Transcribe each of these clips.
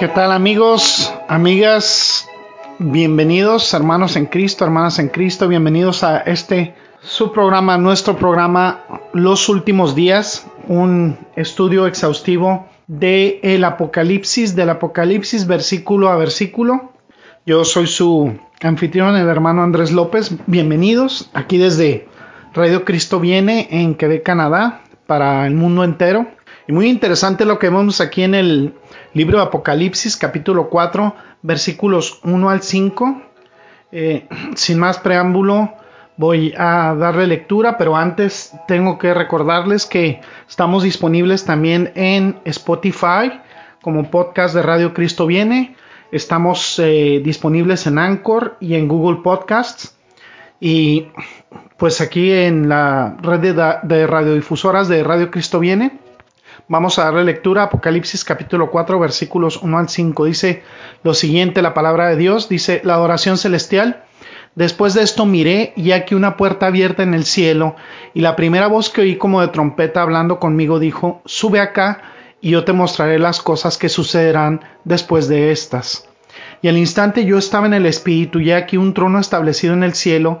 ¿Qué tal amigos, amigas? Bienvenidos hermanos en Cristo, hermanas en Cristo, bienvenidos a este su programa, nuestro programa Los Últimos Días, un estudio exhaustivo de el Apocalipsis, del Apocalipsis versículo a versículo. Yo soy su anfitrión, el hermano Andrés López. Bienvenidos aquí desde Radio Cristo Viene en Quebec, Canadá, para el mundo entero. Y muy interesante lo que vemos aquí en el libro de Apocalipsis, capítulo 4, versículos 1 al 5. Eh, sin más preámbulo, voy a darle lectura, pero antes tengo que recordarles que estamos disponibles también en Spotify como podcast de Radio Cristo Viene. Estamos eh, disponibles en Anchor y en Google Podcasts. Y pues aquí en la red de, de radiodifusoras de Radio Cristo Viene Vamos a darle lectura a Apocalipsis capítulo 4 versículos 1 al 5. Dice lo siguiente la palabra de Dios, dice la adoración celestial. Después de esto miré y aquí una puerta abierta en el cielo y la primera voz que oí como de trompeta hablando conmigo dijo, sube acá y yo te mostraré las cosas que sucederán después de estas. Y al instante yo estaba en el espíritu y aquí un trono establecido en el cielo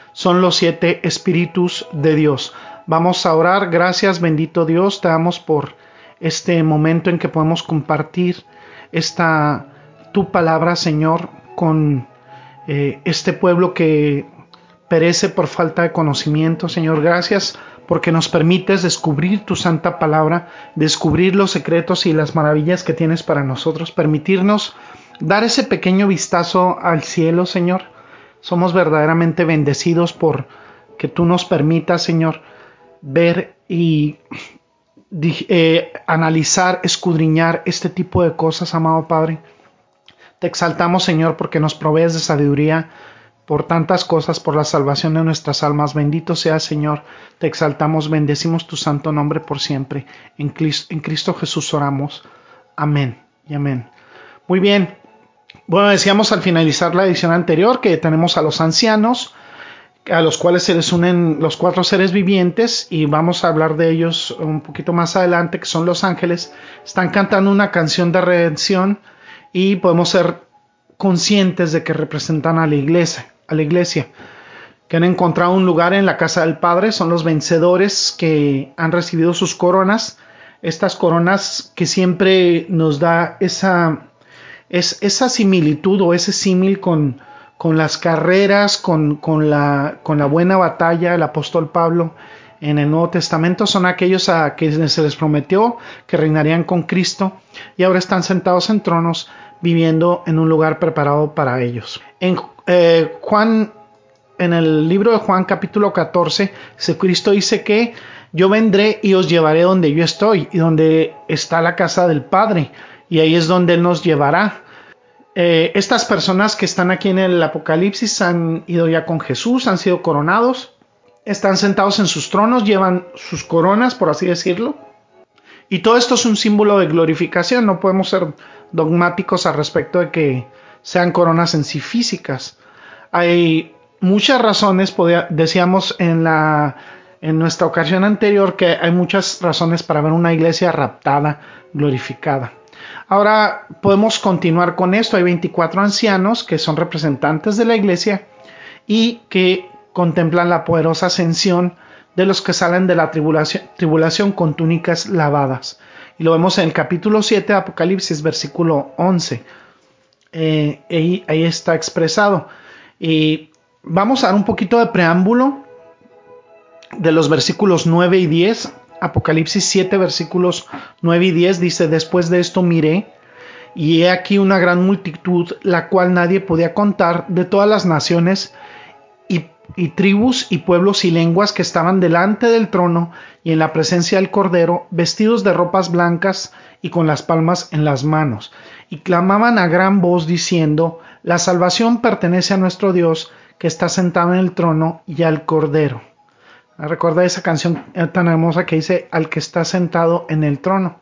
son los siete espíritus de Dios. Vamos a orar. Gracias, bendito Dios. Te damos por este momento en que podemos compartir esta tu palabra, Señor, con eh, este pueblo que perece por falta de conocimiento. Señor, gracias porque nos permites descubrir tu santa palabra, descubrir los secretos y las maravillas que tienes para nosotros, permitirnos dar ese pequeño vistazo al cielo, Señor, somos verdaderamente bendecidos por que tú nos permitas, Señor, ver y eh, analizar, escudriñar este tipo de cosas, amado Padre. Te exaltamos, Señor, porque nos provees de sabiduría por tantas cosas, por la salvación de nuestras almas. Bendito sea, Señor. Te exaltamos, bendecimos tu santo nombre por siempre. En en Cristo Jesús oramos. Amén y amén. Muy bien, bueno, decíamos al finalizar la edición anterior que tenemos a los ancianos, a los cuales se les unen los cuatro seres vivientes y vamos a hablar de ellos un poquito más adelante, que son los ángeles. Están cantando una canción de redención y podemos ser conscientes de que representan a la iglesia, a la iglesia, que han encontrado un lugar en la casa del Padre, son los vencedores que han recibido sus coronas, estas coronas que siempre nos da esa es esa similitud o ese símil con, con, las carreras, con, con, la, con la buena batalla, el apóstol Pablo en el Nuevo Testamento son aquellos a quienes se les prometió que reinarían con Cristo y ahora están sentados en tronos viviendo en un lugar preparado para ellos. En eh, Juan, en el libro de Juan capítulo 14, Cristo dice que yo vendré y os llevaré donde yo estoy y donde está la casa del Padre y ahí es donde Él nos llevará. Eh, estas personas que están aquí en el Apocalipsis han ido ya con Jesús, han sido coronados, están sentados en sus tronos, llevan sus coronas, por así decirlo. Y todo esto es un símbolo de glorificación, no podemos ser dogmáticos al respecto de que sean coronas en sí físicas. Hay muchas razones, decíamos en, la, en nuestra ocasión anterior, que hay muchas razones para ver una iglesia raptada, glorificada. Ahora podemos continuar con esto. Hay 24 ancianos que son representantes de la iglesia y que contemplan la poderosa ascensión de los que salen de la tribulación, con túnicas lavadas. Y lo vemos en el capítulo 7 de Apocalipsis, versículo 11. Eh, ahí, ahí está expresado. Y vamos a dar un poquito de preámbulo de los versículos 9 y 10. Apocalipsis 7, versículos 9 y 10 dice, después de esto miré y he aquí una gran multitud, la cual nadie podía contar, de todas las naciones y, y, tribus y pueblos y lenguas que estaban delante del trono y en la presencia del Cordero, vestidos de ropas blancas y con las palmas en las manos, y clamaban a gran voz diciendo, La salvación pertenece a nuestro Dios, que está sentado en el trono, y al Cordero. Recuerda esa canción tan hermosa que dice, al que está sentado en el trono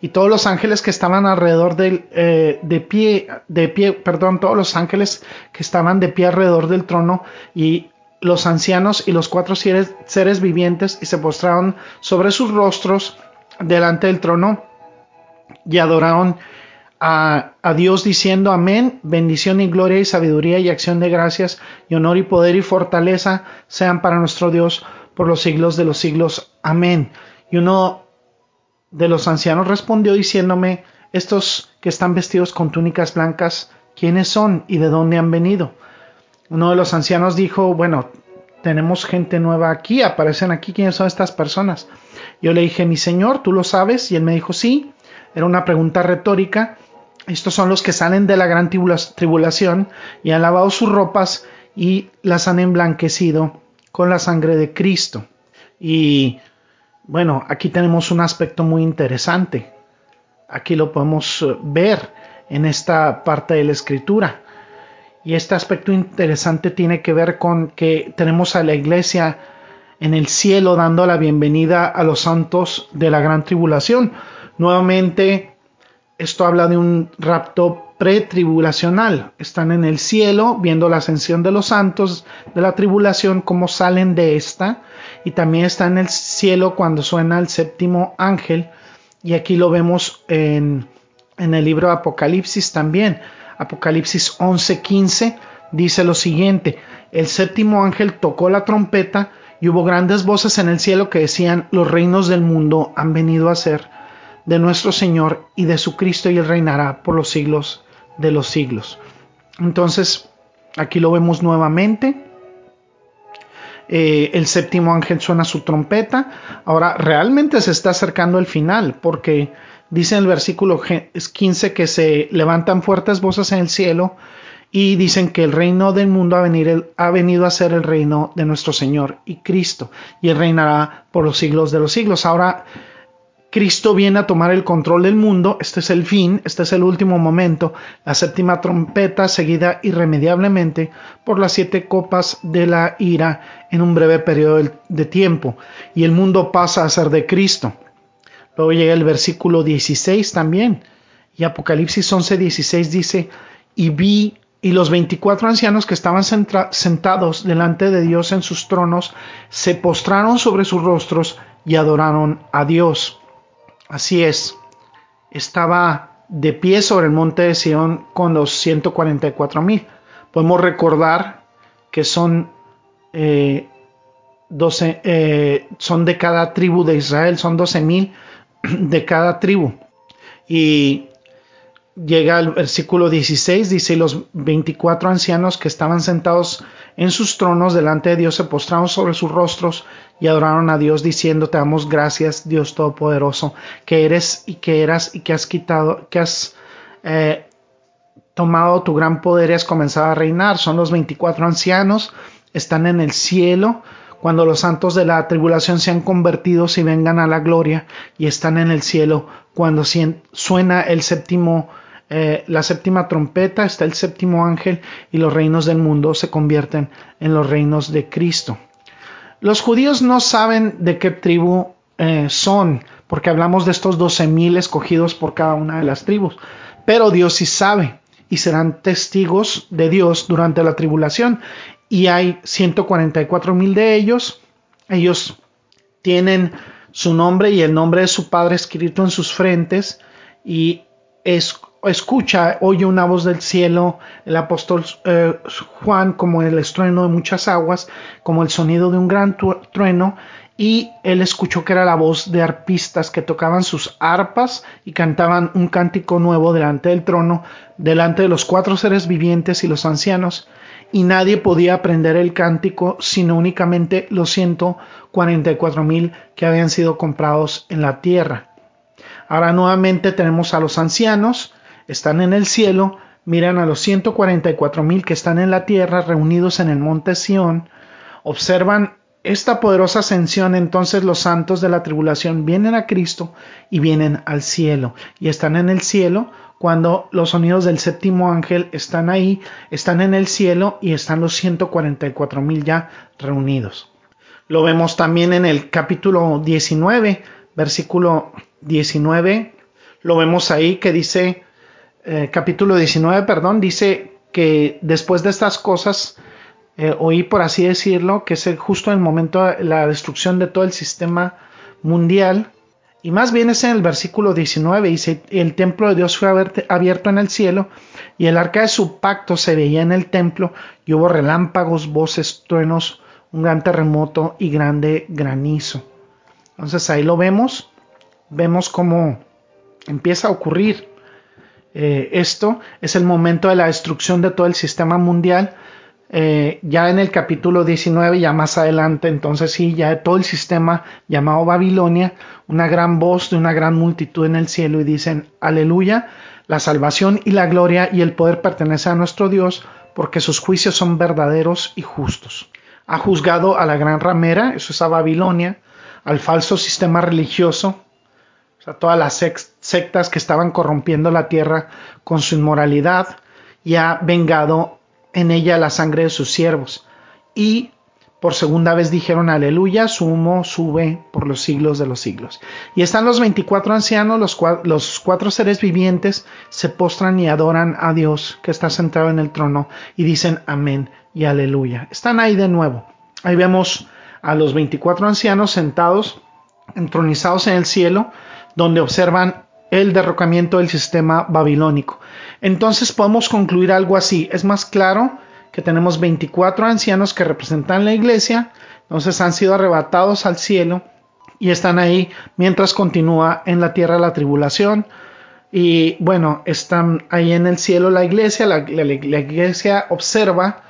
y todos los ángeles que estaban alrededor del, eh, de pie, de pie, perdón, todos los ángeles que estaban de pie alrededor del trono y los ancianos y los cuatro seres, seres vivientes y se postraron sobre sus rostros delante del trono y adoraron a, a, Dios diciendo amén, bendición y gloria y sabiduría y acción de gracias y honor y poder y fortaleza sean para nuestro Dios por los siglos de los siglos. Amén. Y uno de los ancianos respondió diciéndome, estos que están vestidos con túnicas blancas, ¿quiénes son y de dónde han venido? Uno de los ancianos dijo, bueno, tenemos gente nueva aquí, aparecen aquí, ¿quiénes son estas personas? Yo le dije, mi señor, ¿tú lo sabes? Y él me dijo, sí, era una pregunta retórica. Estos son los que salen de la gran tribulación y han lavado sus ropas y las han emblanquecido con la sangre de Cristo. Y bueno, aquí tenemos un aspecto muy interesante. Aquí lo podemos eh, ver en esta parte de la escritura. Y este aspecto interesante tiene que ver con que tenemos a la iglesia en el cielo dando la bienvenida a los santos de la gran tribulación. Nuevamente, esto habla de un rapto pretribulacional. Están en el cielo viendo la ascensión de los santos de la tribulación, cómo salen de esta y también está en el cielo cuando suena el séptimo ángel y aquí lo vemos en, en el libro de Apocalipsis también. Apocalipsis 11:15 dice lo siguiente, el séptimo ángel tocó la trompeta y hubo grandes voces en el cielo que decían, los reinos del mundo han venido a ser de nuestro Señor y de su Cristo y él reinará por los siglos de los siglos. Entonces, aquí lo vemos nuevamente eh, el séptimo ángel suena su trompeta. Ahora realmente se está acercando el final porque dice en el versículo 15 que se levantan fuertes voces en el cielo y dicen que el reino del mundo ha, ha venido a ser el reino de nuestro Señor y Cristo y él reinará por los siglos de los siglos. Ahora Cristo viene a tomar el control del mundo, este es el fin, este es el último momento, la séptima trompeta seguida irremediablemente por las siete copas de la ira en un breve periodo de tiempo, y el mundo pasa a ser de Cristo. Luego llega el versículo 16 también, y Apocalipsis 11, 16 dice, y vi y los veinticuatro ancianos que estaban sentados delante de Dios en sus tronos se postraron sobre sus rostros y adoraron a Dios. Así es, estaba de pie sobre el monte de Sion con los 144 mil. Podemos recordar que son, eh, eh, son de cada tribu de Israel, son 12 mil de cada tribu. Y llega al versículo 16, dice, los 24 ancianos que estaban sentados en sus tronos delante de Dios se postraron sobre sus rostros y adoraron a Dios diciendo, te damos gracias Dios Todopoderoso, que eres y que eras y que has quitado, que has eh, tomado tu gran poder y has comenzado a reinar. Son los 24 ancianos, están en el cielo, cuando los santos de la tribulación sean convertidos y vengan a la gloria y están en el cielo cuando suena el séptimo eh, la séptima trompeta, está el séptimo ángel y los reinos del mundo se convierten en los reinos de Cristo. Los judíos no saben de qué tribu eh, son, porque hablamos de estos doce mil escogidos por cada una de las tribus, pero Dios sí sabe y serán testigos de Dios durante la tribulación. Y hay 144 mil de ellos. Ellos tienen su nombre y el nombre de su Padre escrito en sus frentes y es escucha, oye una voz del cielo, el apóstol eh, Juan como el estrueno de muchas aguas, como el sonido de un gran trueno, y él escuchó que era la voz de arpistas que tocaban sus arpas y cantaban un cántico nuevo delante del trono, delante de los cuatro seres vivientes y los ancianos, y nadie podía aprender el cántico sino únicamente los 144 mil que habían sido comprados en la tierra. Ahora nuevamente tenemos a los ancianos, están en el cielo, miran a los 144 mil que están en la tierra reunidos en el monte Sión, observan esta poderosa ascensión, entonces los santos de la tribulación vienen a Cristo y vienen al cielo. Y están en el cielo cuando los sonidos del séptimo ángel están ahí, están en el cielo y están los 144 mil ya reunidos. Lo vemos también en el capítulo 19, versículo 19. Lo vemos ahí que dice, eh, capítulo 19, perdón, dice que después de estas cosas, eh, oí, por así decirlo, que es justo en el momento de la destrucción de todo el sistema mundial. Y más bien es en el versículo 19, dice, el templo de Dios fue abierto en el cielo y el arca de su pacto se veía en el templo y hubo relámpagos, voces, truenos, un gran terremoto y grande granizo. Entonces ahí lo vemos, vemos cómo empieza a ocurrir eh, esto, es el momento de la destrucción de todo el sistema mundial eh, ya en el capítulo 19, ya más adelante, entonces sí, ya todo el sistema llamado Babilonia, una gran voz de una gran multitud en el cielo y dicen, aleluya, la salvación y la gloria y el poder pertenece a nuestro Dios, porque sus juicios son verdaderos y justos. Ha juzgado a la gran ramera, eso es a Babilonia, al falso sistema religioso, o sea, todas las sectas que estaban corrompiendo la tierra con su inmoralidad, y ha vengado en ella la sangre de sus siervos. Y por segunda vez dijeron aleluya, su humo sube por los siglos de los siglos. Y están los veinticuatro ancianos, los, los, cuatro seres vivientes, se postran y adoran a Dios que está sentado en el trono y dicen amén y aleluya. Están ahí de nuevo. Ahí vemos a los veinticuatro ancianos sentados, entronizados en el cielo, donde observan el derrocamiento del sistema babilónico. Entonces podemos concluir algo así. Es más claro que tenemos 24 ancianos que representan la iglesia, entonces han sido arrebatados al cielo y están ahí mientras continúa en la tierra la tribulación. Y bueno, están ahí en el cielo la iglesia, la, iglesia observa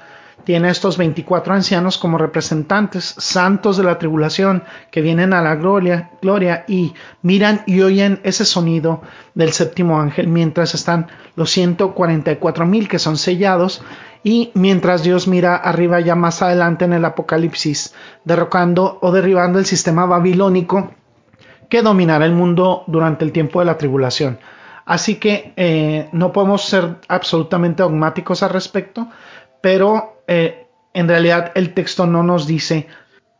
tiene estos 24 ancianos como representantes santos de la tribulación que vienen a la gloria, gloria y miran y oyen ese sonido del séptimo ángel mientras están los 144 mil que son sellados y mientras Dios mira arriba ya más adelante en el Apocalipsis derrocando o derribando el sistema babilónico que dominará el mundo durante el tiempo de la tribulación. Así que eh, no podemos ser absolutamente dogmáticos al respecto, pero eh, en realidad el texto no nos dice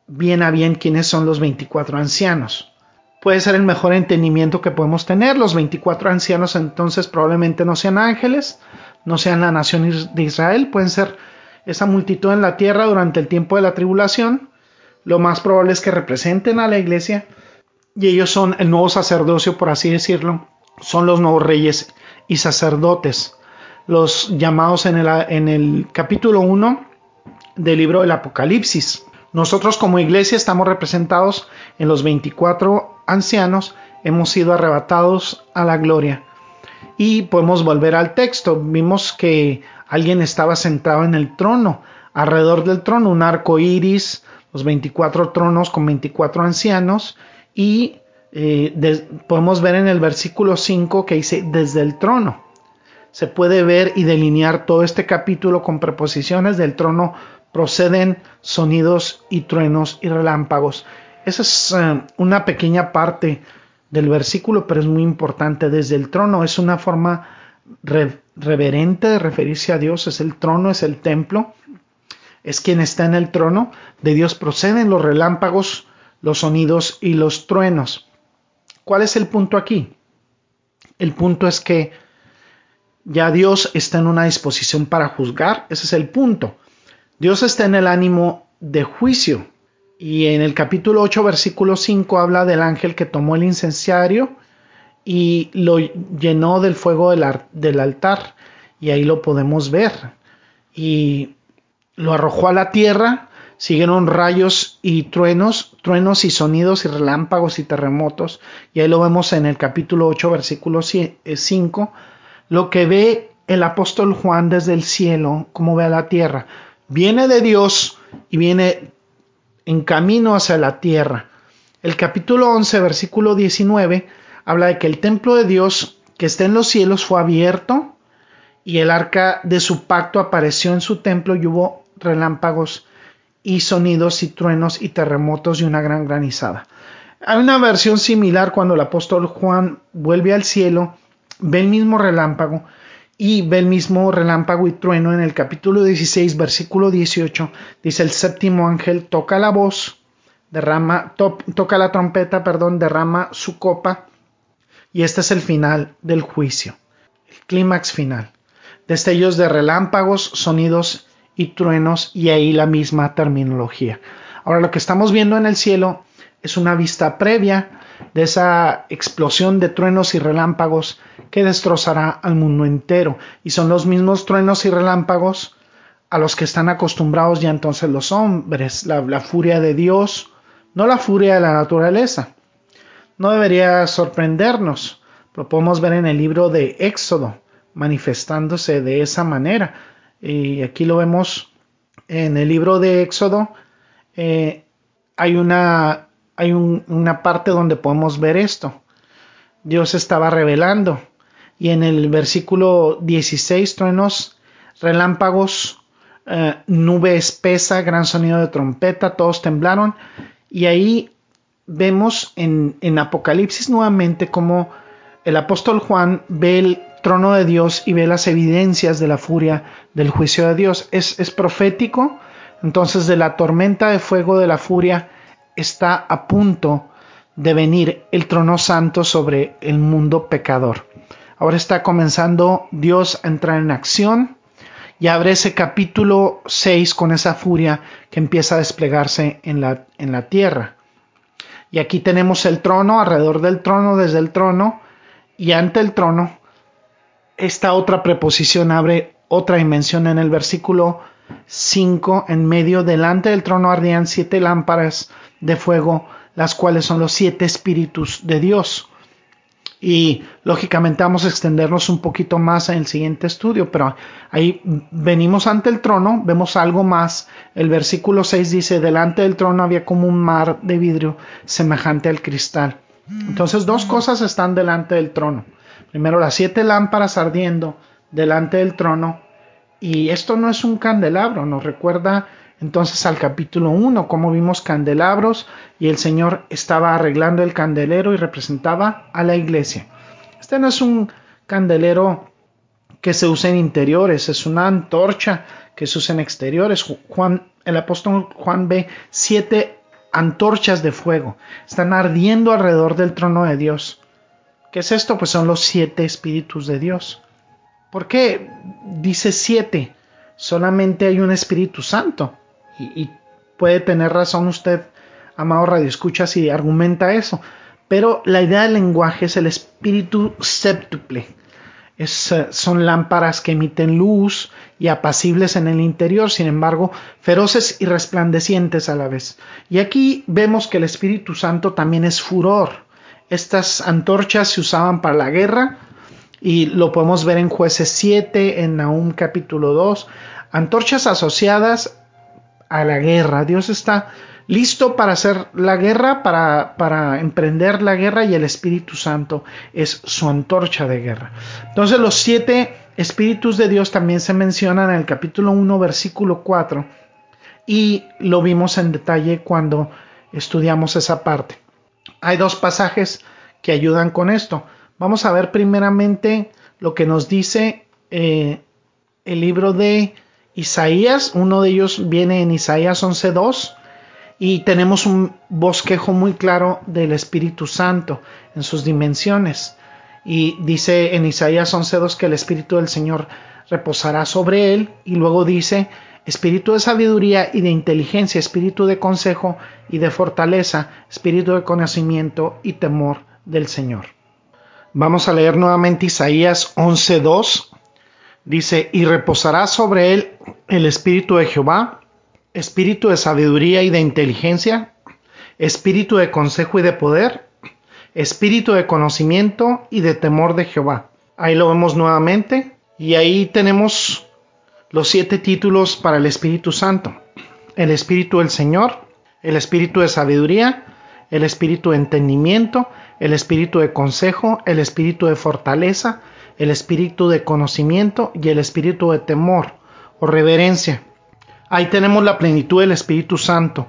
bien a bien quiénes son los 24 ancianos. Puede ser el mejor entendimiento que podemos tener. Los 24 ancianos entonces probablemente no sean ángeles, no sean la nación de Israel, pueden ser esa multitud en la tierra durante el tiempo de la tribulación. Lo más probable es que representen a la iglesia y ellos son el nuevo sacerdocio, por así decirlo, son los nuevos reyes y sacerdotes los llamados en el, capítulo 1 del libro del Apocalipsis. Nosotros como iglesia estamos representados en los 24 ancianos, hemos sido arrebatados a la gloria. Y podemos volver al texto. Vimos que alguien estaba sentado en el trono, alrededor del trono, un arco iris, los 24 tronos con 24 ancianos. Y eh, podemos ver en el versículo 5 que dice desde el trono se puede ver y delinear todo este capítulo con preposiciones del trono proceden sonidos y truenos y relámpagos. Esa es eh, una pequeña parte del versículo, pero es muy importante. Desde el trono es una forma reverente de referirse a Dios, es el trono, es el templo, es quien está en el trono. De Dios proceden los relámpagos, los sonidos y los truenos. ¿Cuál es el punto aquí? El punto es que ya Dios está en una disposición para juzgar, ese es el punto. Dios está en el ánimo de juicio. Y en el capítulo 8, versículo 5 habla del ángel que tomó el incenciario y lo llenó del fuego del, del altar. Y ahí lo podemos ver. Y lo arrojó a la tierra Siguieron rayos y truenos, truenos y sonidos y relámpagos y terremotos. Y ahí lo vemos en el capítulo 8, versículo 5. Lo que ve el apóstol Juan desde el cielo, como ve a la tierra. Viene de Dios y viene en camino hacia la tierra. El capítulo 11, versículo 19, habla de que el templo de Dios que está en los cielos fue abierto y el arca de su pacto apareció en su templo y hubo relámpagos y sonidos y truenos y terremotos y una gran granizada. Hay una versión similar cuando el apóstol Juan vuelve al cielo, ve el mismo relámpago y ve el mismo relámpago y trueno en el capítulo 16, versículo 18, dice el séptimo ángel toca la voz, derrama, toca la trompeta, perdón, derrama su copa y este es el final del juicio, el clímax final. Destellos de relámpagos, sonidos y truenos y ahí la misma terminología. Ahora lo que estamos viendo en el cielo es una vista previa de esa explosión de truenos y relámpagos que destrozará al mundo entero. Y son los mismos truenos y relámpagos a los que están acostumbrados ya entonces los hombres, la, furia de Dios, no la furia de la naturaleza. No debería sorprendernos, lo podemos ver en el libro de Éxodo, manifestándose de esa manera. Y aquí lo vemos en el libro de Éxodo. Eh, hay una, hay una parte donde podemos ver esto. Dios estaba revelando. Y en el versículo 16, truenos, relámpagos, eh, nube espesa, gran sonido de trompeta, todos temblaron. Y ahí vemos en, Apocalipsis nuevamente como el apóstol Juan ve el trono de Dios y ve las evidencias de la furia del juicio de Dios. Es profético, entonces de la tormenta de fuego de la furia está a punto de venir el trono santo sobre el mundo pecador. Ahora está comenzando Dios a entrar en acción y abre ese capítulo 6 con esa furia que empieza a desplegarse en la, en la tierra. Y aquí tenemos el trono, alrededor del trono, desde el trono, y ante el trono esta otra preposición abre otra dimensión en el versículo 5, en medio delante del trono ardían siete lámparas de fuego, las cuales son los siete espíritus de Dios. Y lógicamente vamos a extendernos un poquito más en el siguiente estudio, pero ahí venimos ante el trono, vemos algo más. El versículo 6 dice, delante del trono había como un mar de vidrio semejante al cristal. Entonces dos cosas están delante del trono. Primero las siete lámparas ardiendo delante del trono. Y esto no es un candelabro, nos recuerda entonces al capítulo 1, como vimos candelabros y el Señor estaba arreglando el candelero y representaba a la iglesia. Este no es un candelero que se usa en interiores, es una antorcha que se usa en exteriores. Juan, el apóstol Juan ve siete antorchas de fuego, están ardiendo alrededor del trono de Dios. ¿Qué es esto? Pues son los siete espíritus de Dios. ¿Por qué dice siete? Solamente hay un Espíritu Santo. Y, puede tener razón usted, amado Radio Escucha, si argumenta eso. Pero la idea del lenguaje es el espíritu séptuple. Es, eh, son lámparas que emiten luz y apacibles en el interior, sin embargo, feroces y resplandecientes a la vez. Y aquí vemos que el Espíritu Santo también es furor estas antorchas se usaban para la guerra y lo podemos ver en jueces 7, en Nahum capítulo 2. Antorchas asociadas a la guerra. Dios está listo para hacer la guerra, para, para, emprender la guerra y el Espíritu Santo es su antorcha de guerra. Entonces los siete espíritus de Dios también se mencionan en el capítulo 1, versículo 4 y lo vimos en detalle cuando estudiamos esa parte. Hay dos pasajes que ayudan con esto. Vamos a ver primeramente lo que nos dice eh, el libro de Isaías. Uno de ellos viene en Isaías 11.2 y tenemos un bosquejo muy claro del Espíritu Santo en sus dimensiones. Y dice en Isaías 11.2 que el Espíritu del Señor reposará sobre él y luego dice espíritu de sabiduría y de inteligencia, espíritu de consejo y de fortaleza, espíritu de conocimiento y temor del Señor. Vamos a leer nuevamente Isaías 11:2. Dice, y reposará sobre él el espíritu de Jehová, espíritu de sabiduría y de inteligencia, espíritu de consejo y de poder, espíritu de conocimiento y de temor de Jehová. Ahí lo vemos nuevamente y ahí tenemos los siete títulos para el Espíritu Santo. El Espíritu del Señor, el Espíritu de sabiduría, el Espíritu de entendimiento, el Espíritu de consejo, el Espíritu de fortaleza, el Espíritu de conocimiento y el Espíritu de temor o reverencia. Ahí tenemos la plenitud del Espíritu Santo.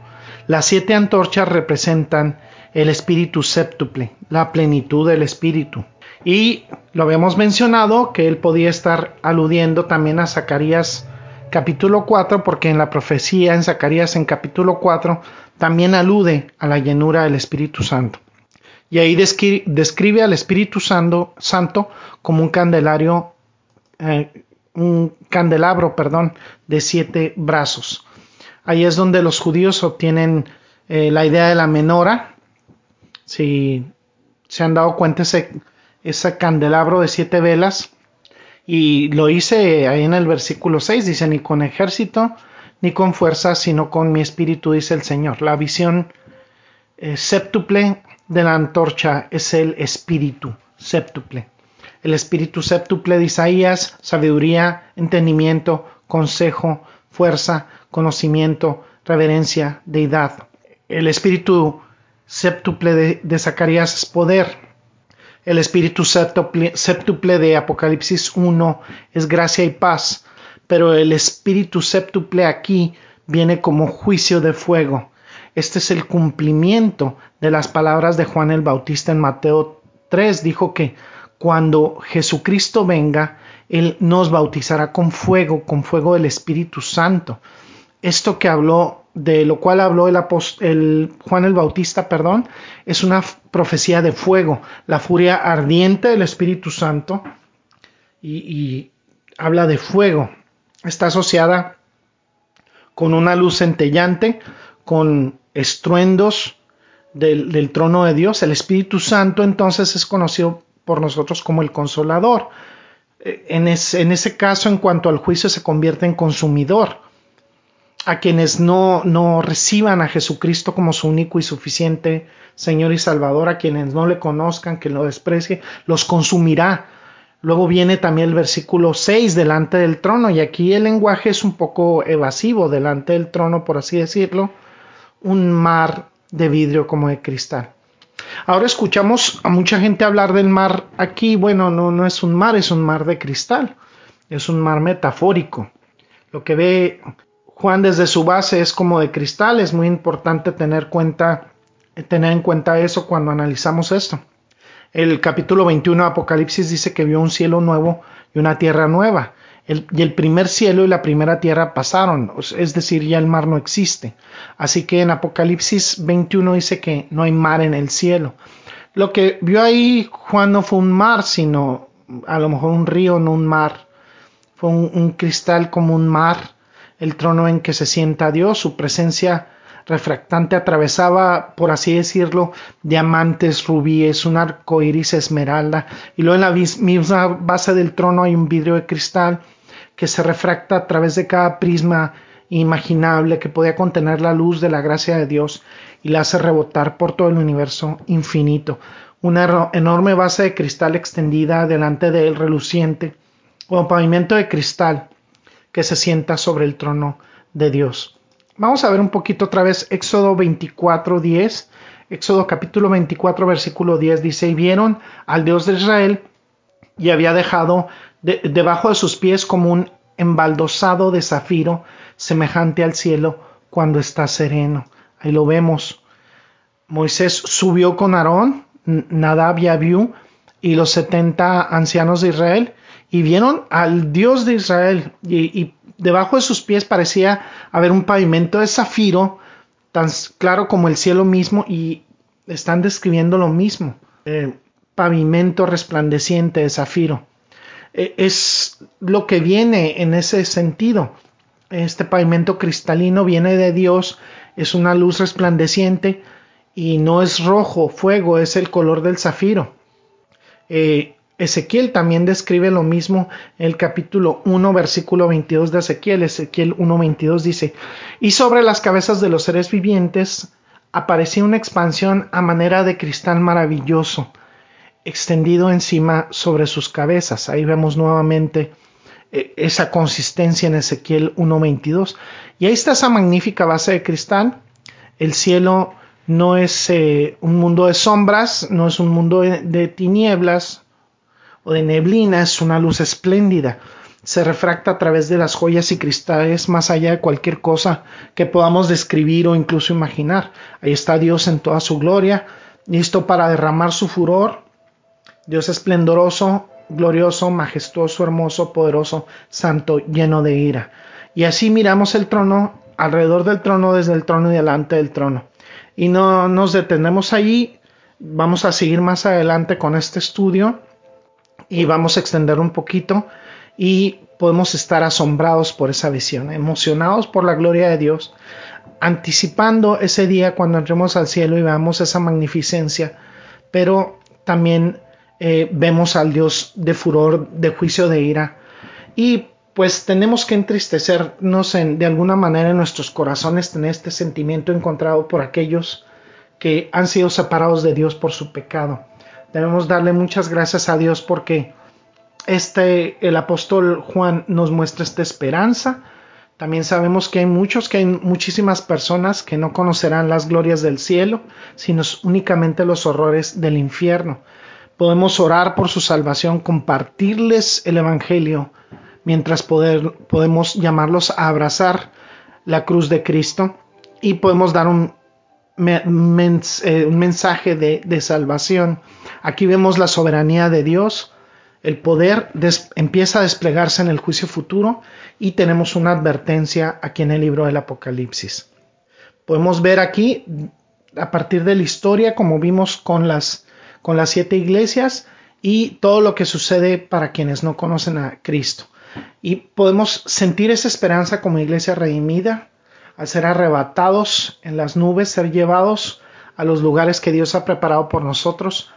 Las siete antorchas representan el Espíritu séptuple, la plenitud del Espíritu. Y lo habíamos mencionado que él podía estar aludiendo también a Zacarías capítulo 4, porque en la profecía en Zacarías en capítulo 4 también alude a la llenura del Espíritu Santo. Y ahí describe al Espíritu Santo, Santo como un candelario, eh, un candelabro, perdón, de siete brazos. Ahí es donde los judíos obtienen eh, la idea de la menora. Si se han dado cuenta, ese, candelabro de siete velas. Y lo hice ahí en el versículo 6, dice, ni con ejército, ni con fuerza, sino con mi espíritu, dice el Señor. La visión eh, séptuple de la antorcha es el espíritu séptuple. El espíritu séptuple de Isaías, sabiduría, entendimiento, consejo, fuerza, conocimiento, reverencia, deidad. El espíritu séptuple de, Zacarías es poder. El espíritu séptuple, séptuple de Apocalipsis 1 es gracia y paz. Pero el espíritu séptuple aquí viene como juicio de fuego. Este es el cumplimiento de las palabras de Juan el Bautista en Mateo 3. Dijo que cuando Jesucristo venga, Él nos bautizará con fuego, con fuego del Espíritu Santo. Esto que habló, de lo cual habló el, Juan el Bautista, perdón, es una profecía de fuego, la furia ardiente del Espíritu Santo, y, y habla de fuego. Está asociada con una luz centellante, con estruendos del, trono de Dios. El Espíritu Santo entonces es conocido por nosotros como el consolador. Eh, en, ese caso, en cuanto al juicio, se convierte en consumidor. A quienes no, no reciban a Jesucristo como su único y suficiente Señor y Salvador, a quienes no le conozcan, que lo desprecie, los consumirá. Luego viene también el versículo 6 delante del trono y aquí el lenguaje es un poco evasivo delante del trono, por así decirlo un mar de vidrio como de cristal. Ahora escuchamos a mucha gente hablar del mar aquí. Bueno, no, no es un mar, es un mar de cristal. Es un mar metafórico. Lo que ve Juan desde su base es como de cristal. Es muy importante tener, cuenta, tener en cuenta eso cuando analizamos esto. El capítulo 21 de Apocalipsis dice que vio un cielo nuevo y una tierra nueva y el primer cielo y la primera tierra pasaron, es decir, ya el mar no existe. Así que en Apocalipsis 21 dice que no hay mar en el cielo. Lo que vio ahí Juan no fue un mar, sino a lo mejor un río, no un mar. Fue un, un cristal como un mar, el trono en que se sienta Dios, su presencia refractante atravesaba, por así decirlo, diamantes, rubíes, un arco iris esmeralda, y luego en la misma base del trono hay un vidrio de cristal que se refracta a través de cada prisma imaginable que podía contener la luz de la gracia de Dios y la hace rebotar por todo el universo infinito. Una enorme base de cristal extendida delante de él reluciente, o pavimento de cristal que se sienta sobre el trono de Dios. Vamos a ver un poquito otra vez Éxodo 24, 10. Éxodo capítulo 24, versículo 10 dice, y vieron al Dios de Israel y había dejado debajo de sus pies como un embaldosado de zafiro semejante al cielo cuando está sereno. Ahí lo vemos. Moisés subió con Aarón, Nadab y Abiú y los setenta ancianos de Israel y vieron al Dios de Israel y, debajo de sus pies parecía haber un pavimento de zafiro tan claro como el cielo mismo y están describiendo lo mismo. Eh, pavimento resplandeciente de zafiro. Eh, es lo que viene en ese sentido. Este pavimento cristalino viene de Dios, es una luz resplandeciente y no es rojo, fuego, es el color del zafiro. Eh, Ezequiel también describe lo mismo en el capítulo 1, versículo 22 de Ezequiel. Ezequiel 1.22 dice, y sobre las cabezas de los seres vivientes aparecía una expansión a manera de cristal maravilloso, extendido encima sobre sus cabezas. Ahí vemos nuevamente eh, esa consistencia en Ezequiel 1.22. Y ahí está esa magnífica base de cristal. El cielo no es eh, un mundo de sombras, no es un mundo de tinieblas, o de neblina es una luz espléndida. Se refracta a través de las joyas y cristales más allá de cualquier cosa que podamos describir o incluso imaginar. Ahí está Dios en toda su gloria, listo para derramar su furor. Dios esplendoroso, glorioso, majestuoso, hermoso, poderoso, santo, lleno de ira. Y así miramos el trono, alrededor del trono, desde el trono y delante del trono. Y no nos detenemos allí, vamos a seguir más adelante con este estudio y vamos a extender un poquito y podemos estar asombrados por esa visión, emocionados por la gloria de Dios, anticipando ese día cuando entremos al cielo y veamos esa magnificencia, pero también eh, vemos al Dios de furor, de juicio, de ira. Y pues tenemos que entristecernos en, de alguna manera en nuestros corazones, tener este sentimiento encontrado por aquellos que han sido separados de Dios por su pecado. Debemos darle muchas gracias a Dios porque este, el apóstol Juan nos muestra esta esperanza. También sabemos que hay muchos, que hay muchísimas personas que no conocerán las glorias del cielo, sino únicamente los horrores del infierno. Podemos orar por su salvación, compartirles el Evangelio, mientras poder, podemos llamarlos a abrazar la cruz de Cristo y podemos dar un, eh, un mensaje de, de salvación Aquí vemos la soberanía de Dios, el poder empieza a desplegarse en el juicio futuro y tenemos una advertencia aquí en el libro del Apocalipsis. Podemos ver aquí, a partir de la historia, como vimos con las, con las siete iglesias y todo lo que sucede para quienes no conocen a Cristo. Y podemos sentir esa esperanza como iglesia redimida, al ser arrebatados en las nubes, ser llevados a los lugares que Dios ha preparado por nosotros,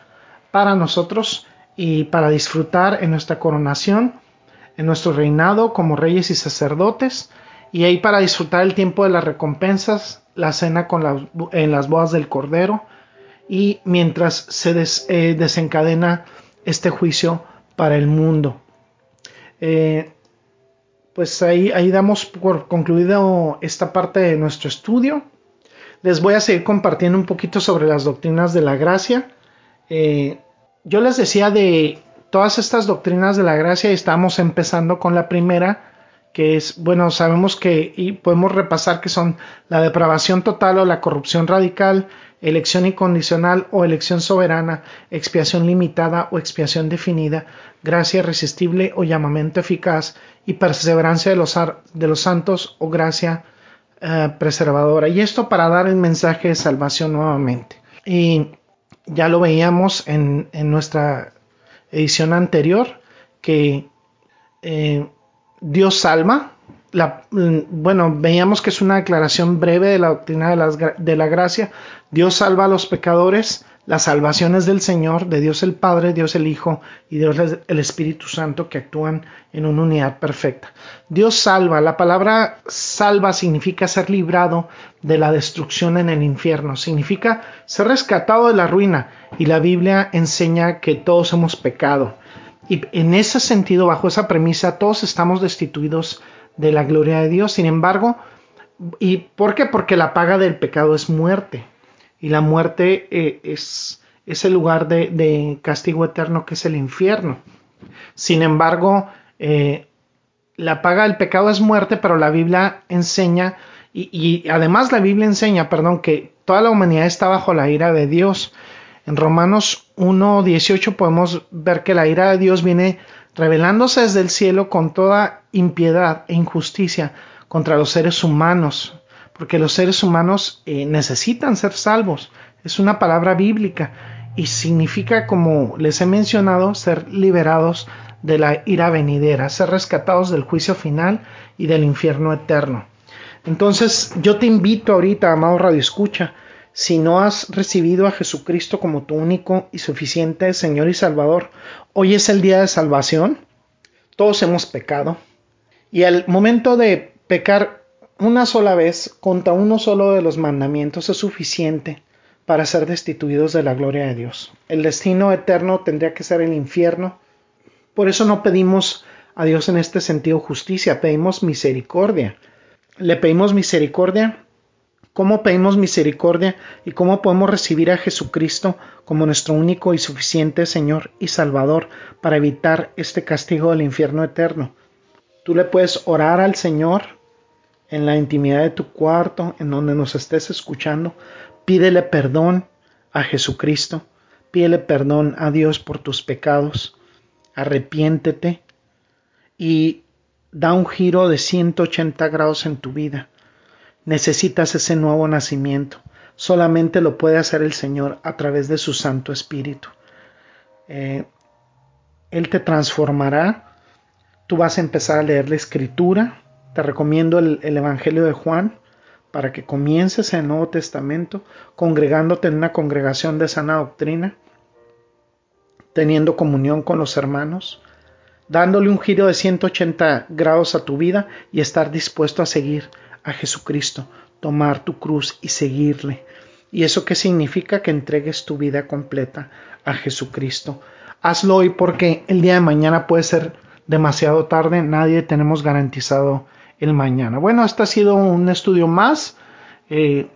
para nosotros y para disfrutar en nuestra coronación, en nuestro reinado como reyes y sacerdotes, y ahí para disfrutar el tiempo de las recompensas, la cena con en las bodas del Cordero, y mientras se eh, desencadena este juicio para el mundo. Eh, pues ahí, ahí damos por concluido esta parte de nuestro estudio. Les voy a seguir compartiendo un poquito sobre las doctrinas de la gracia. Eh, yo les decía de todas estas doctrinas de la gracia y estamos empezando con la primera, que es, bueno, sabemos que y podemos repasar que son la depravación total o la corrupción radical, elección incondicional o elección soberana, expiación limitada o expiación definida, gracia irresistible o llamamiento eficaz y perseverancia de los, de los santos o gracia eh, preservadora. Y esto para dar el mensaje de salvación nuevamente. Y ya lo veíamos en, nuestra edición anterior, que eh, Dios salva. La, bueno, veíamos que es una declaración breve de la doctrina de, de la gracia. Dios salva a los pecadores la salvación es del Señor, de Dios el Padre, Dios el Hijo y Dios el Espíritu Santo que actúan en una unidad perfecta. Dios salva, la palabra salva significa ser librado de la destrucción en el infierno, significa ser rescatado de la ruina y la Biblia enseña que todos hemos pecado. Y en ese sentido, bajo esa premisa, todos estamos destituidos de la gloria de Dios. Sin embargo, ¿y por qué? Porque la paga del pecado es muerte y la muerte eh, es, es, el lugar de, castigo eterno que es el infierno. Sin embargo, eh, la paga del pecado es muerte, pero la Biblia enseña, y, y, además la Biblia enseña, perdón, que toda la humanidad está bajo la ira de Dios. En Romanos 1.18 podemos ver que la ira de Dios viene revelándose desde el cielo con toda impiedad e injusticia contra los seres humanos porque los seres humanos eh, necesitan ser salvos. Es una palabra bíblica y significa, como les he mencionado, ser liberados de la ira venidera, ser rescatados del juicio final y del infierno eterno. Entonces, yo te invito ahorita, amado Radio Escucha, Si no has recibido a Jesucristo como tu único y suficiente Señor y Salvador, hoy es el día de salvación. Todos hemos pecado. Y al momento de pecar una sola vez contra uno solo de los mandamientos es suficiente para ser destituidos de la gloria de Dios. El destino eterno tendría que ser el infierno. Por eso no pedimos a Dios en este sentido justicia, pedimos misericordia. Le pedimos misericordia. ¿Cómo pedimos misericordia y cómo podemos recibir a Jesucristo como nuestro único y suficiente Señor y Salvador para evitar este castigo del infierno eterno? Tú le puedes orar al Señor en la intimidad de tu cuarto, en donde nos estés escuchando, Pídele perdón a Jesucristo, pídele perdón a Dios por tus pecados, arrepiéntete y da un giro de 180 grados en tu vida. Necesitas ese nuevo nacimiento. Solamente lo puede hacer el Señor a través de su Santo Espíritu. Eh, él te transformará. Tú vas a empezar a leer la Escritura. Te recomiendo el Evangelio de Juan para que comiences el Nuevo Testamento congregándote en una congregación de sana doctrina, teniendo comunión con los hermanos, dándole un giro de 180 grados a tu vida y estar dispuesto a seguir a Jesucristo, tomar tu cruz y seguirle. ¿Y eso qué significa? Que entregues tu vida completa a Jesucristo. Hazlo hoy porque el día de mañana puede ser demasiado tarde, nadie tenemos garantizado el mañana. Bueno, este ha sido un estudio más. Eh,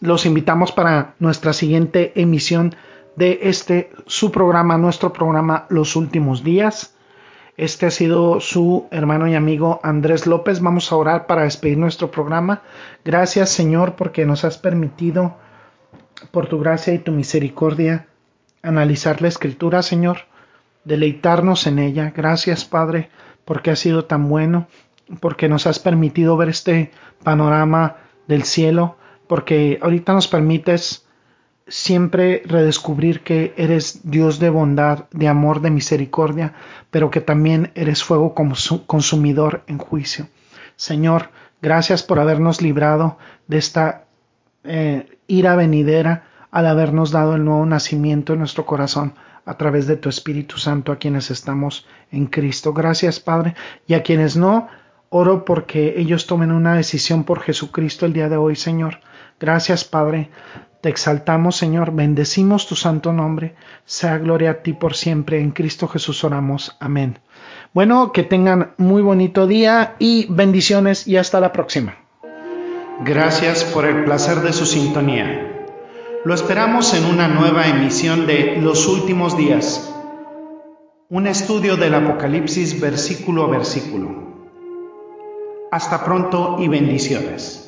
los invitamos para nuestra siguiente emisión de este su programa, nuestro programa Los Últimos Días. Este ha sido su hermano y amigo Andrés López. Vamos a orar para despedir nuestro programa. Gracias Señor porque nos has permitido, por tu gracia y tu misericordia, analizar la escritura, Señor, deleitarnos en ella. Gracias Padre porque has sido tan bueno porque nos has permitido ver este panorama del cielo, porque ahorita nos permites siempre redescubrir que eres Dios de bondad, de amor, de misericordia, pero que también eres fuego consumidor en juicio. Señor, gracias por habernos librado de esta eh, ira venidera al habernos dado el nuevo nacimiento en nuestro corazón a través de tu Espíritu Santo a quienes estamos en Cristo. Gracias, Padre, y a quienes no, Oro porque ellos tomen una decisión por Jesucristo el día de hoy, Señor. Gracias, Padre. Te exaltamos, Señor. Bendecimos tu santo nombre. Sea gloria a ti por siempre. En Cristo Jesús oramos. Amén. Bueno, que tengan muy bonito día y bendiciones y hasta la próxima. Gracias por el placer de su sintonía. Lo esperamos en una nueva emisión de Los Últimos Días. Un estudio del Apocalipsis versículo a versículo. Hasta pronto y bendiciones.